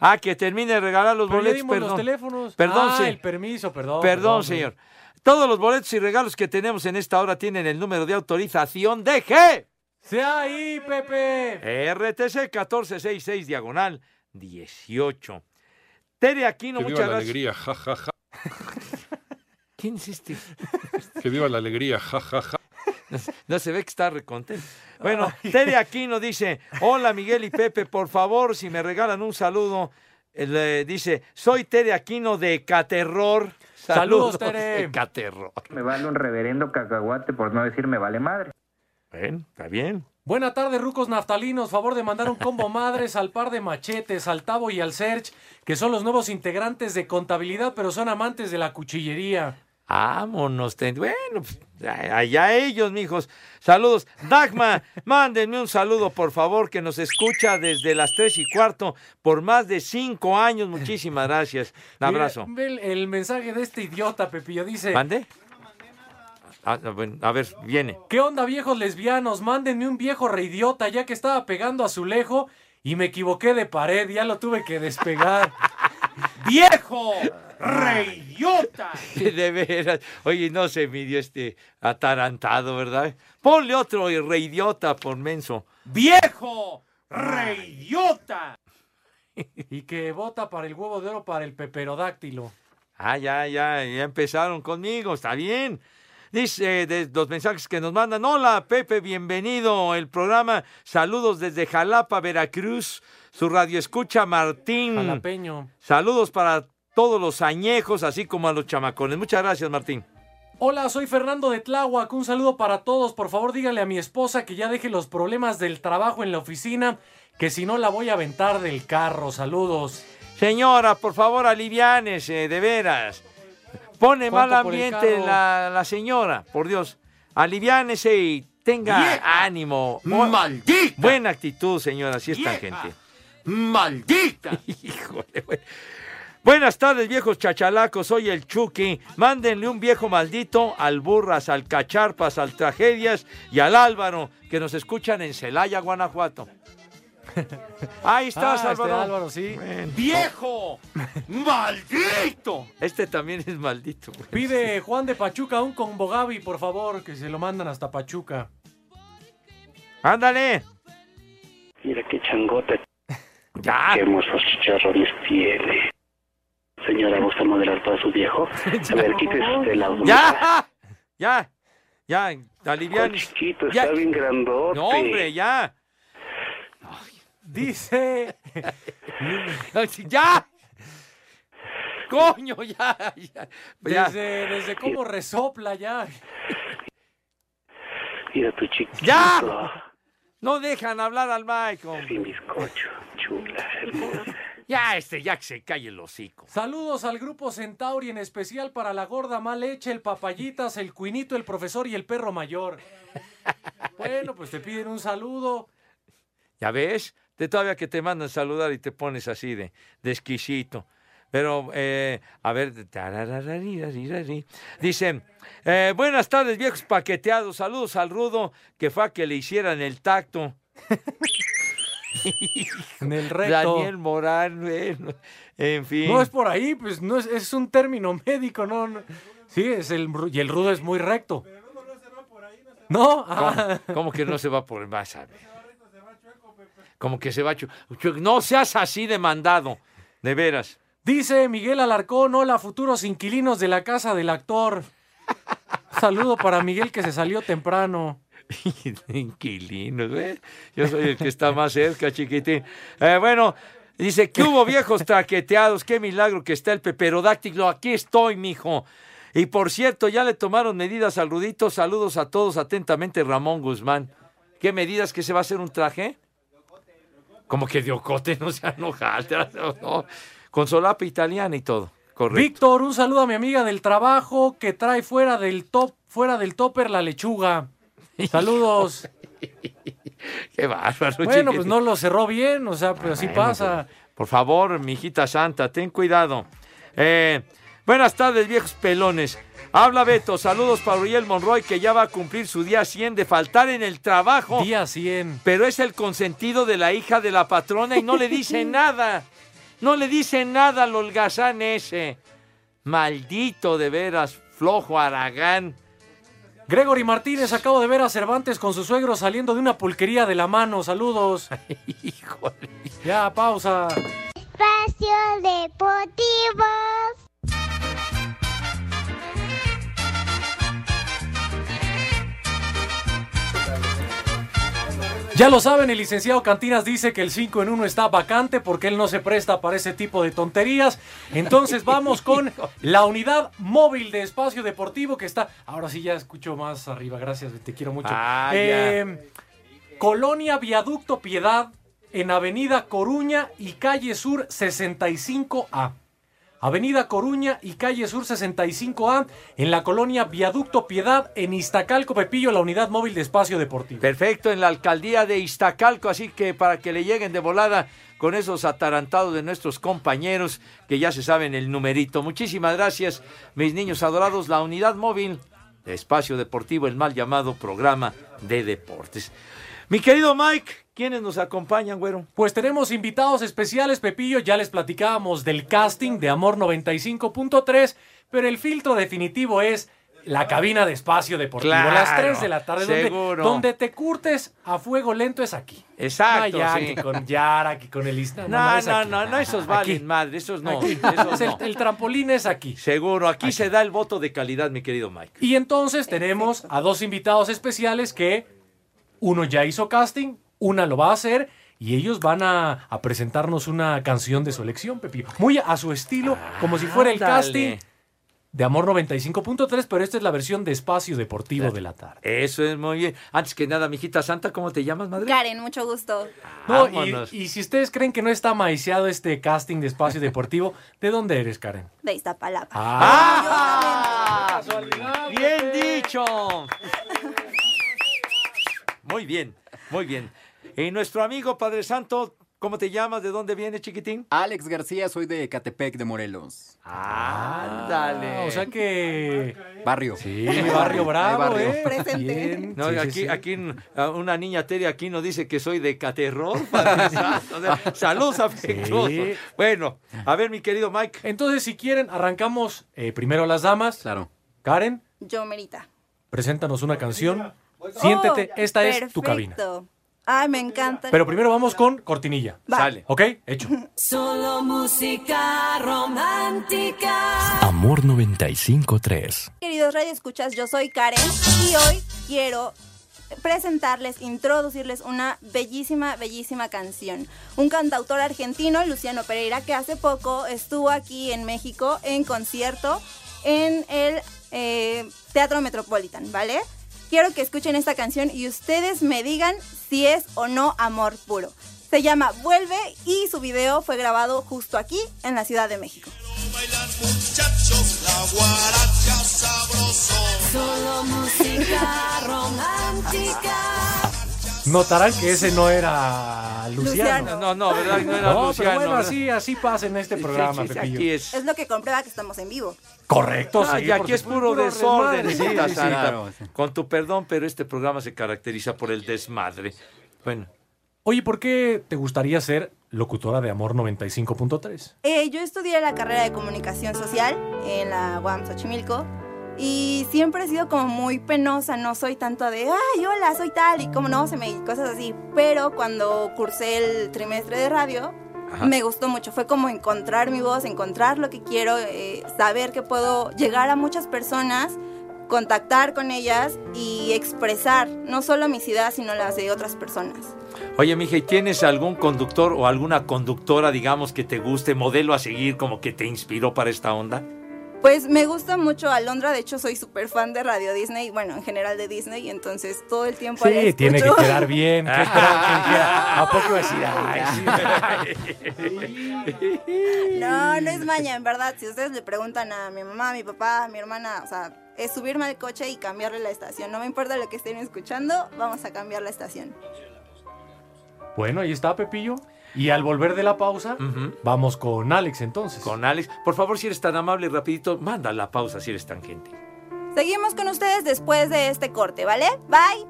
Ah, que termine de regalar los Pero boletos, dimos perdón. los teléfonos. Perdón, ah, sí. el permiso, perdón. Perdón, señor. Todos los boletos y regalos que tenemos en esta hora tienen el número de autorización de G. Sea ahí, Pepe. RTC 1466 diagonal 18. Tere Aquino, Que viva muchas la gracias. alegría, ja, ja, ja. ¿Quién es este? Que viva la alegría, ja, ja, ja. No, no se ve que está recontento. Bueno, Tere Aquino dice, hola Miguel y Pepe, por favor, si me regalan un saludo, eh, le dice, soy Tere Aquino de Caterror. Saludos, Tere. de Caterror. Me vale un reverendo cacahuate por no decir me vale madre. Ven, está bien. Buena tarde, rucos naftalinos. Favor de mandar un combo madres al par de machetes, al Tavo y al Serge, que son los nuevos integrantes de contabilidad, pero son amantes de la cuchillería. Vámonos. ten- Bueno, pues, allá ellos, mijos. Saludos. Dagma, mándenme un saludo, por favor, que nos escucha desde las tres y cuarto por más de cinco años. Muchísimas gracias. Un abrazo. Mira, el, el mensaje de este idiota, Pepillo. Dice: ¿Mande? Ah, bueno, a ver, viene. ¿Qué onda, viejos lesbianos? Mándenme un viejo reidiota, ya que estaba pegando a su lejo y me equivoqué de pared. Ya lo tuve que despegar. ¡Viejo! ¡Reidiota! De veras. Oye, no se midió este atarantado, ¿verdad? Ponle otro reidiota por menso. ¡Viejo! ¡Reidiota! y que vota para el huevo de oro para el peperodáctilo. Ah, ya, ya, ya empezaron conmigo, está bien. Dice de los mensajes que nos mandan, hola Pepe, bienvenido al programa, saludos desde Jalapa, Veracruz, su radio escucha Martín. Jalapeño. Saludos para todos los añejos, así como a los chamacones. Muchas gracias, Martín. Hola, soy Fernando de Tláhuac. Un saludo para todos. Por favor, dígale a mi esposa que ya deje los problemas del trabajo en la oficina, que si no la voy a aventar del carro. Saludos. Señora, por favor, aliviánese, de veras. Pone mal ¿Cuánto por el ambiente la, la señora, por Dios. Aliviánese y tenga ¡Vieja! ánimo. ¡Maldita! Buena actitud, señora, si es tan ¡Vieja! ¡Maldita! Híjole, güey. Buenas tardes, viejos chachalacos. Soy el Chucky. Mándenle un viejo maldito al Burras, al Cacharpas, al Tragedias y al Álvaro, que nos escuchan en Celaya, Guanajuato. Ahí estás, Ah, este Álvaro. Sí. ¡Viejo! ¡Maldito! Este también es maldito. güey. Pide Juan de Pachuca un combo Gaby, por favor, que se lo mandan hasta Pachuca. Ándale. Mira qué changote. Ya. Qué hermosos chicharrones tiene. Señora, ¿gusta modelar para su viejo? A ver, quítese usted la ¡Ya! Ya. Ya, ¿Cuál alivian. chiquito? Ya. Está bien grandote. No, hombre, ya. Dice. ¡Ya! Coño, ya. Desde, desde cómo resopla ya. Mira tu chiquito. ¡Ya! No dejan hablar al Mike. hombre. Mi bizcocho, chula, hermosa. Ya, este, ya que se calle el hocico. Saludos al grupo Centauri, en especial para la gorda mal hecha, el papayitas, el cuinito, el profesor y el perro mayor. Bueno, pues te piden un saludo. ¿Ya ves? De todavía que te mandan saludar y te pones así de, de exquisito. Pero, eh, a ver, dicen, eh, buenas tardes viejos paqueteados, saludos al rudo que fue a que le hicieran el tacto. En el recto. Daniel Morán, bueno, en fin. No es por ahí, pues no es, es un término médico, no, no. Sí, es el y el rudo es muy recto. No, ah. ¿Cómo, cómo que no se va por el más? a ver? Como que se va. chu- chu- No seas así de mandado, de veras. Dice Miguel Alarcón, hola futuros inquilinos de la casa del actor. Saludo para Miguel que se salió temprano. Inquilinos, ¿eh? Yo soy el que está más cerca, chiquitín. Eh, bueno, dice, ¿qué hubo viejos traqueteados? Qué milagro que está el peperodáctilo. Aquí estoy, mijo. Y por cierto, ya le tomaron medidas al Rudito. Saludos a todos atentamente, Ramón Guzmán. ¿Qué medidas que se va a hacer un traje? Como que de ocote, no se enojaste. No. Con solapa italiana y todo. Víctor, un saludo a mi amiga del trabajo que trae fuera del top, fuera del topper la lechuga. Saludos. Qué bárbaro. Bueno, pues no lo cerró bien, o sea, pero así Bueno, pasa. pues, Por favor, mijita santa, ten cuidado. Eh, buenas tardes, viejos pelones. Habla Beto, saludos para Uriel Monroy, que ya va a cumplir su día 100 de faltar en el trabajo. Día 100. Pero es el consentido de la hija de la patrona y no le dice nada. No le dice nada al holgazán ese. Maldito de veras, flojo Aragán. Gregory Martínez, acabo de ver a Cervantes con su suegro saliendo de una pulquería de la mano. Saludos. Híjole. Ya, pausa. Espacio Deportivo. Ya lo saben, el licenciado Cantinas dice que el 5 en 1 está vacante porque él no se presta para ese tipo de tonterías. Entonces vamos con la unidad móvil de espacio deportivo que está. Ahora sí ya escucho más arriba, gracias, te quiero mucho. Ah, Eh, Colonia Viaducto Piedad en Avenida Coruña y Calle Sur 65A. Avenida Coruña y Calle Sur 65A en la colonia Viaducto Piedad en Iztacalco Pepillo, la unidad móvil de espacio deportivo. Perfecto, en la alcaldía de Iztacalco, así que para que le lleguen de volada con esos atarantados de nuestros compañeros que ya se saben el numerito. Muchísimas gracias, mis niños adorados, la unidad móvil de espacio deportivo, el mal llamado programa de deportes. Mi querido Mike, ¿quiénes nos acompañan, güero? Pues tenemos invitados especiales, Pepillo. Ya les platicábamos del casting de Amor 95.3, pero el filtro definitivo es la cabina de espacio deportivo. Claro, las 3 de la tarde, donde, seguro. donde te curtes a fuego lento es aquí. Exacto, No, ya, sí. que con Yara, que con el Insta. No, no, aquí. no, no, esos Aquí. valen madre, esos no. Aquí. esos Es el, no. el trampolín es aquí. Seguro, aquí, se da el voto de calidad, mi querido Mike. Y entonces tenemos a dos invitados especiales que uno ya hizo casting, una lo va a hacer y ellos van a, a presentarnos una canción de su elección, Pepillo. Muy a su estilo, como si fuera el casting de Amor 95.3, pero esta es la versión de Espacio Deportivo de la tarde. Eso es muy bien. Antes que nada, mijita santa, ¿cómo te llamas, madre? Karen, mucho gusto. No, y, si ustedes creen que no está maiciado este casting de Espacio Deportivo, ¿de dónde eres, Karen? De Iztapalapa. ¡Ah! Bien dicho. Muy bien, muy bien. Y nuestro amigo Padre Santo, ¿cómo te llamas? ¿De dónde vienes, chiquitín? Alex García, soy de Catepec de Morelos. Ándale. Ah, o sea que... Barrio. Sí, barrio bravo, barrio. ¿eh? Bien. No, Sí, sí, aquí, sí. aquí uh, una niña Tere aquí nos dice que soy de Caterror. Padre Santo. O sea, saludos afectuosos. Sí. Bueno, a ver, mi querido Mike. Entonces, si quieren, arrancamos eh, primero las damas. Claro. Karen, Yo merita. preséntanos una canción. Siéntete, Oh, esta es tu cabina. perfecto. Ay, me encanta. Pero primero vamos con cortinilla. Va. Sale. ¿Ok? Hecho. Solo música romántica. Amor 95.3. Queridos Radio Escuchas, yo soy Karen y hoy quiero presentarles, introducirles una bellísima, bellísima canción. Un cantautor argentino, Luciano Pereira, que hace poco estuvo aquí en México en concierto en el eh, Teatro Metropolitan, ¿vale? Quiero que escuchen esta canción y ustedes me digan si es o no amor puro. Se llama Vuelve y su video fue grabado justo aquí en la Ciudad de México. Muchachos, la guaracha sabroso. Solo música romántica. Notarán que ese no era Luciano. Luciano. No, no, ¿verdad? No era No, Luciano. pero bueno, ¿verdad? así, así pasa en este programa, Sí, sí, sí, Pepillo. aquí es. Es lo que comprueba que estamos en vivo. Correcto, Ah, sí. y aquí es puro desorden, sí. Santa. claro. Con tu perdón, pero este programa se caracteriza por el desmadre. Bueno, Oye, ¿por qué te gustaría ser locutora de Amor 95.3? Eh, yo estudié la carrera de comunicación social en la UAM Xochimilco y siempre he sido como muy penosa, no soy tanto de, ay, hola, soy tal y como no, se me cosas así. Pero cuando cursé el trimestre de radio, Ajá. me gustó mucho. Fue como encontrar mi voz, encontrar lo que quiero, eh, saber que puedo llegar a muchas personas, contactar con ellas y expresar no solo mis ideas, sino las de otras personas. oye, mija, ¿y tienes algún conductor o alguna conductora, digamos, que te guste, modelo a seguir, como que te inspiró para esta onda? Pues me gusta mucho Alondra, de hecho soy súper fan de Radio Disney, bueno, en general de Disney, entonces todo el tiempo la Sí, tiene que quedar bien. ¿A poco decir? Ay. No, no es maña, en verdad, si ustedes le preguntan a mi mamá, a mi papá, a mi hermana, o sea, es subirme al coche y cambiarle la estación, no me importa lo que estén escuchando, vamos a cambiar la estación. Bueno, ahí está, Pepillo. Y al volver de la pausa, vamos con Alex entonces. Con Alex. Por favor, si eres tan amable, rapidito, manda la pausa si eres tan gentil. Seguimos con ustedes después de este corte, ¿vale? Bye.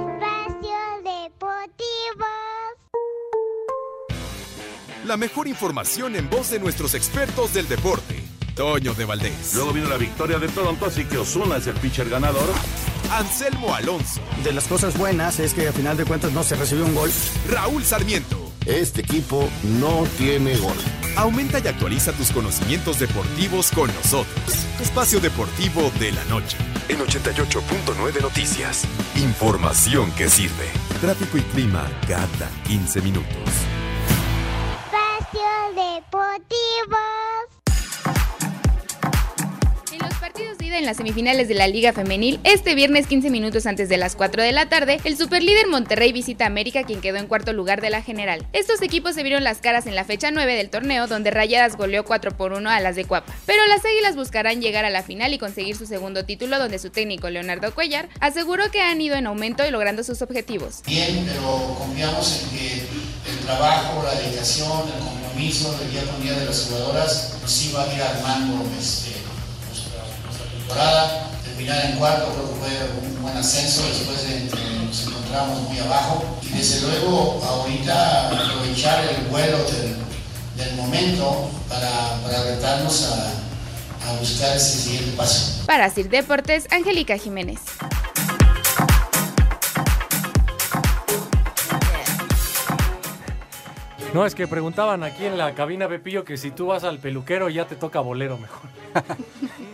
Espacio Deportivo. La mejor información en voz de nuestros expertos del deporte. Toño de Valdés. Luego vino la victoria de Toronto, así que Osuna es el pitcher ganador. Anselmo Alonso. De las cosas buenas es que a final de cuentas no se recibió un gol. Raúl Sarmiento. Este equipo no tiene gol. Aumenta y actualiza tus conocimientos deportivos con nosotros. Espacio Deportivo de la Noche. En 88.9 Noticias. Información que sirve. Tráfico y clima cada 15 minutos. Espacio Deportivo. Partidos de ida en las semifinales de la Liga Femenil, este viernes 15 minutos antes de las 4 de la tarde, el superlíder Monterrey visita a América, quien quedó en cuarto lugar de la general. Estos equipos se vieron las caras en la fecha 9 del torneo, donde Rayadas goleó 4 por 1 a las de Cuapa. Pero las Águilas buscarán llegar a la final y conseguir su segundo título, donde su técnico Leonardo Cuellar aseguró que han ido en aumento y logrando sus objetivos. bien, pero confiamos en que el trabajo, la dedicación, el compromiso del día con día de las jugadoras sí va a ir armando este, temporada. Terminar en cuarto creo que fue un buen ascenso después de que nos encontramos muy abajo y desde luego ahorita aprovechar el vuelo del, del momento para, para retarnos a, a buscar ese siguiente paso. Para Sir Deportes, Angélica Jiménez. No, es que preguntaban aquí en la cabina, Pepillo, que si tú vas al peluquero ya te toca bolero mejor.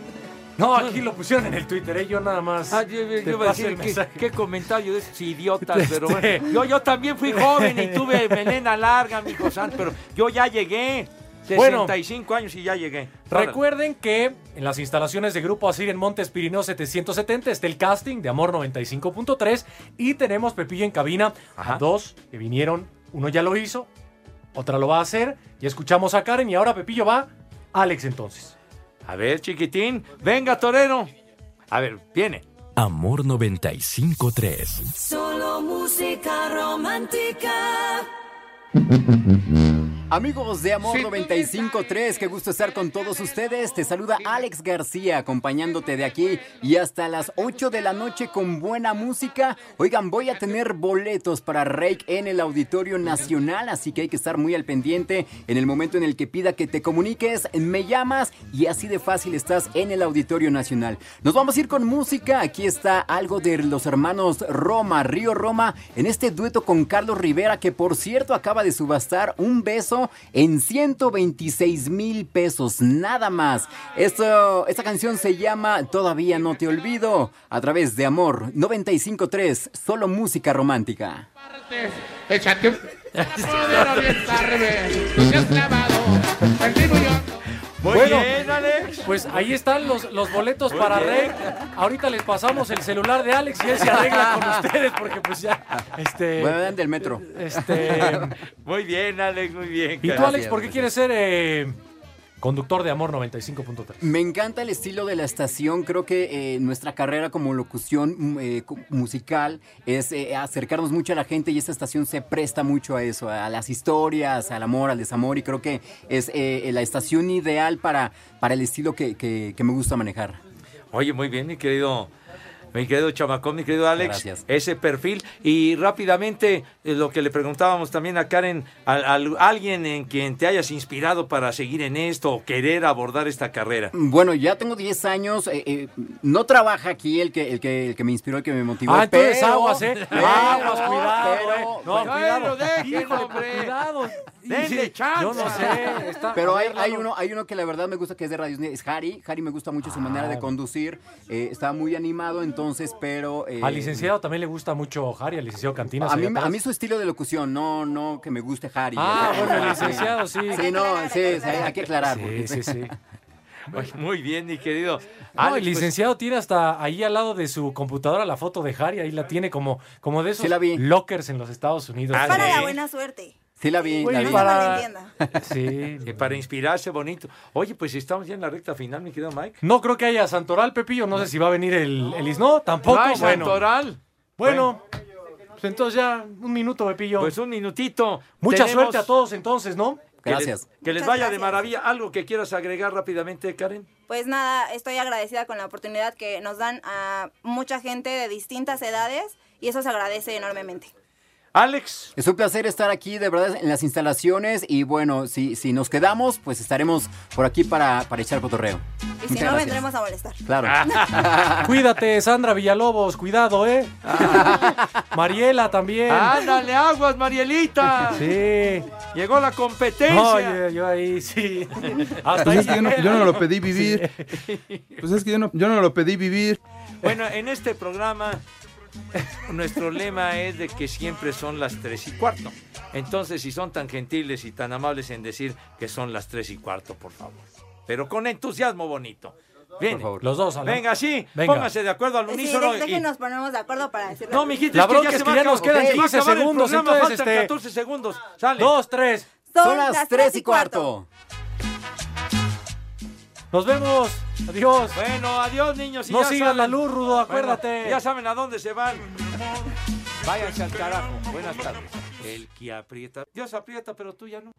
No, aquí lo pusieron en el Twitter, ¿eh? yo nada más. Ah, yo, yo te paso el ¿qué, mensaje. qué comentario de esos idiotas, pero Este- bueno. Yo, yo también fui joven y tuve melena larga, mi San, pero yo ya llegué. Bueno. 65 años y ya llegué. Recuerden que en las instalaciones de Grupo Asir en Montes Pirineo 770 está el casting de Amor 95.3 y tenemos Pepillo en cabina a dos que vinieron. Uno ya lo hizo, otra lo va a hacer. Ya escuchamos a Karen y ahora Pepillo va. Alex entonces. A ver, chiquitín, venga, torero. A ver, viene. Amor 95.3. Solo música romántica. Amigos de Amor 95.3, qué gusto estar con todos ustedes. Te saluda Alex García acompañándote de aquí y hasta las 8 de la noche con buena música. Oigan, voy a tener boletos para Rake en el Auditorio Nacional, así que hay que estar muy al pendiente en el momento en el que pida que te comuniques, me llamas y así de fácil estás en el Auditorio Nacional. Nos vamos a ir con música. Aquí está algo de los hermanos Roma, Río Roma, en este dueto con Carlos Rivera, que por cierto acaba de subastar un beso en 126 mil pesos, nada más. Esto, esta canción se llama Todavía no te olvido, a través de Amor 953, solo música romántica. Échate un... Muy Bueno, bien, Alex. Pues ahí están los, los boletos Muy para bien. Rey. Ahorita les pasamos el celular de Alex y él se arregla con ustedes porque pues ya, este... Bueno, del metro. Este... Muy bien, Alex, muy bien. ¿Y tú. Alex, por qué quieres ser eh, conductor de Amor 95.3? Me encanta el estilo de la estación. Creo que eh, nuestra carrera como locución mm, eh, musical es eh, acercarnos mucho a la gente y esta estación se presta mucho a eso, a las historias, al amor, al desamor y creo que es eh, la estación ideal para, para el estilo que, que- que me gusta manejar. Oye, muy bien, mi querido, mi querido chamacón, mi querido Alex. Gracias. Ese perfil. Y rápidamente, eh, lo que le preguntábamos también a Karen, a, a alguien en quien te hayas inspirado para seguir en esto o querer abordar esta carrera. Bueno, ya tengo 10 años. eh, eh, no trabaja aquí el que, el, que, el que me inspiró, el que me motivó. Ah, entonces pero- aguas, ¿eh? pero- Aguas, cuidado, pero- eh. No, pero- cuidado. Híjole, hombre. cuidado. Denle chance. Yo no sé. está- Pero hay, uno, hay uno que la verdad me gusta que es de Radio Disney, es Harry. Harry me gusta mucho su manera Ah. de conducir. está muy animado, entonces, pero. eh, Al licenciado también le gusta mucho Harry, al licenciado Cantinas. A mí, a mí su estilo de locución, no, no que me guste Harry. Ah, ¿verdad? bueno, el licenciado, sí. Sí, no, sí, sí, hay que aclarar. Sí, porque- sí, sí. Muy- bien, mi querido. No, Alex, el pues, licenciado tiene hasta ahí al lado de su computadora la foto de Harry, ahí la tiene como, como de esos Sí la vi. lockers en los Estados Unidos. Ah, Para sí. la buena suerte. Sí, la vi. Oye, la No vi. para-. Sí. que para inspirarse bonito. Oye, pues estamos ya en la recta final, mi querido Mike. No creo que haya Santoral, Pepillo. No sé si va a venir el, el Isno. Tampoco. No hay bueno. Santoral. Bueno, pues entonces ya un minuto, Pepillo. Pues un minutito. Mucha Tenemos- suerte a todos entonces, ¿no? Que les- Gracias. Que les, Muchas vaya de maravilla. ¿Algo que quieras agregar rápidamente, Karen? Pues nada, estoy agradecida con la oportunidad que nos dan a mucha gente de distintas edades y eso se agradece enormemente. Alex. Es un placer estar aquí, de verdad, en las instalaciones. Y bueno, si, si nos quedamos, pues estaremos por aquí para, para echar cotorreo. Y si Muchas no, gracias. vendremos a molestar. Claro. Cuídate, Sandra Villalobos. Cuidado, ¿eh? Mariela también. Ándale, aguas, Marielita. Sí. Llegó la competencia. Oye, yo ahí sí. Hasta Pues ahí es que yo no, yo lo pedí vivir. Pues es que yo no, yo no lo pedí vivir. Bueno, en este programa nuestro lema es de que siempre son las tres y cuarto. Entonces, si son tan gentiles y tan amables en decir que son las tres y cuarto, por favor. Pero con entusiasmo bonito. Bien. Por favor. Los dos, Alan. Venga, sí. Venga. Pónganse de acuerdo al Sí, unísono. de- y- déjenos ponernos de acuerdo para decirlo. No, mijita, La es que es se que ya nos quedan se va a 15 acabar el segundos, programa, entonces, faltan este- 14 segundos. Sale. Dos, tres. Son las tres y cuarto. Nos vemos. Adiós. Bueno, adiós, niños. y No ya sigas la luz, Rudo, Bueno, acuérdate. ya saben a dónde se van. Váyanse al carajo. Buenas tardes. El que aprieta. Dios aprieta, pero tú ya no.